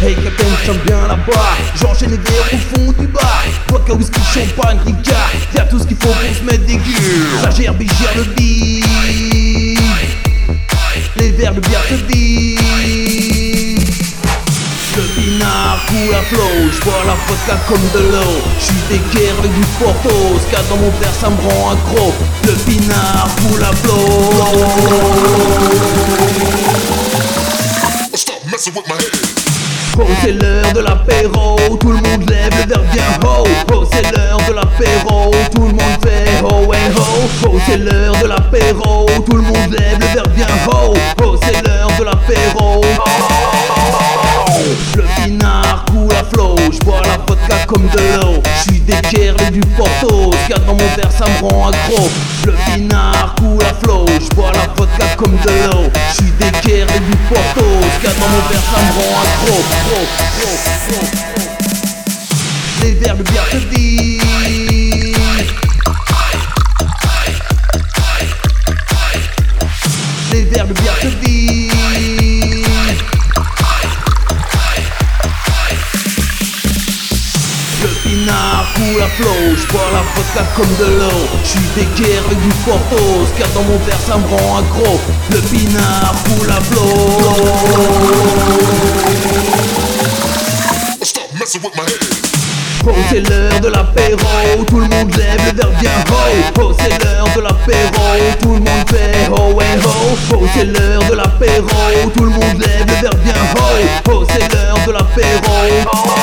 Hey, Captain, chante bien là-bas. J'enchaîne les verres au fond du bar. Vodka, whisky, champagne, ricard. Y'a tout ce qu'il faut pour se mettre des gueules. Ça gère, bigère le beat. Les verres de bière se vident. Le pinard coule à flot, j'bois la vodka comme de l'eau J'suis d'équerre avec du Porto, ce dans mon verre ça me rend accro Le pinard coule à flot c'est l'heure de l'apéro, tout le monde lève le verre bien haut Oh c'est l'heure de l'apéro, tout le monde fait ho hey ho Oh c'est l'heure de l'apéro, tout le monde lève le verre bien haut D'équerre et du Porto, ce dans mon verre ça me rend accro. Le pinard coule à flot, j'bois la vodka comme de l'eau. J'suis d'équerre et du Porto, ce dans mon verre ça me rend accro. Pro. Les verres de bière se vident Les verres de bière se vident Le pinard coule à flot, j'bois la vodka comme de l'eau. J'suis d'équerre avec du Porto, ce qu'il y a dans mon verre ça me rend accro. Le pinard coule à flot Stop messing with my head. Oh c'est l'heure de l'apéro, tout le monde lève le verre bien haut. Oh c'est l'heure de l'apéro, tout le monde fait ho hey ho Oh c'est l'heure de l'apéro, tout le monde lève le verre bien haut. Oh c'est l'heure de l'apéro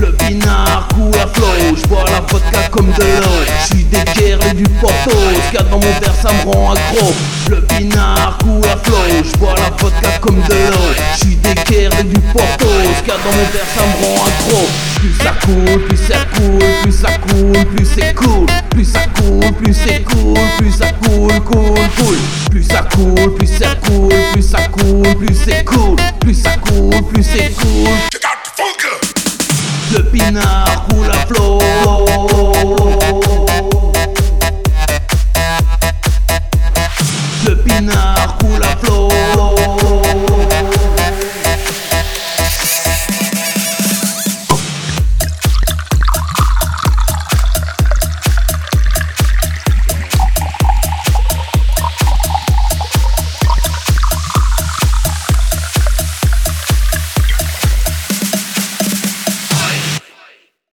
Le pinard coule à flot, j'bois la vodka comme de l'eau. J'suis d'équerre et du Porto, ce qu'il dans mon verre ça me rend accro. Le pinard coule à flot, j'bois la vodka comme de l'eau. J'suis d'équerre et du Porto, ce qu'il dans mon verre ça me rend accro. Plus ça coule, plus ça coule, plus ça coule, plus c'est cool. Plus ça coule, plus c'est cool, plus ça coule, cool, cool Plus ça coule, plus ça coule, plus ça coule, plus c'est cool. Plus ça coule, plus c'est cool Pepina, jura flor.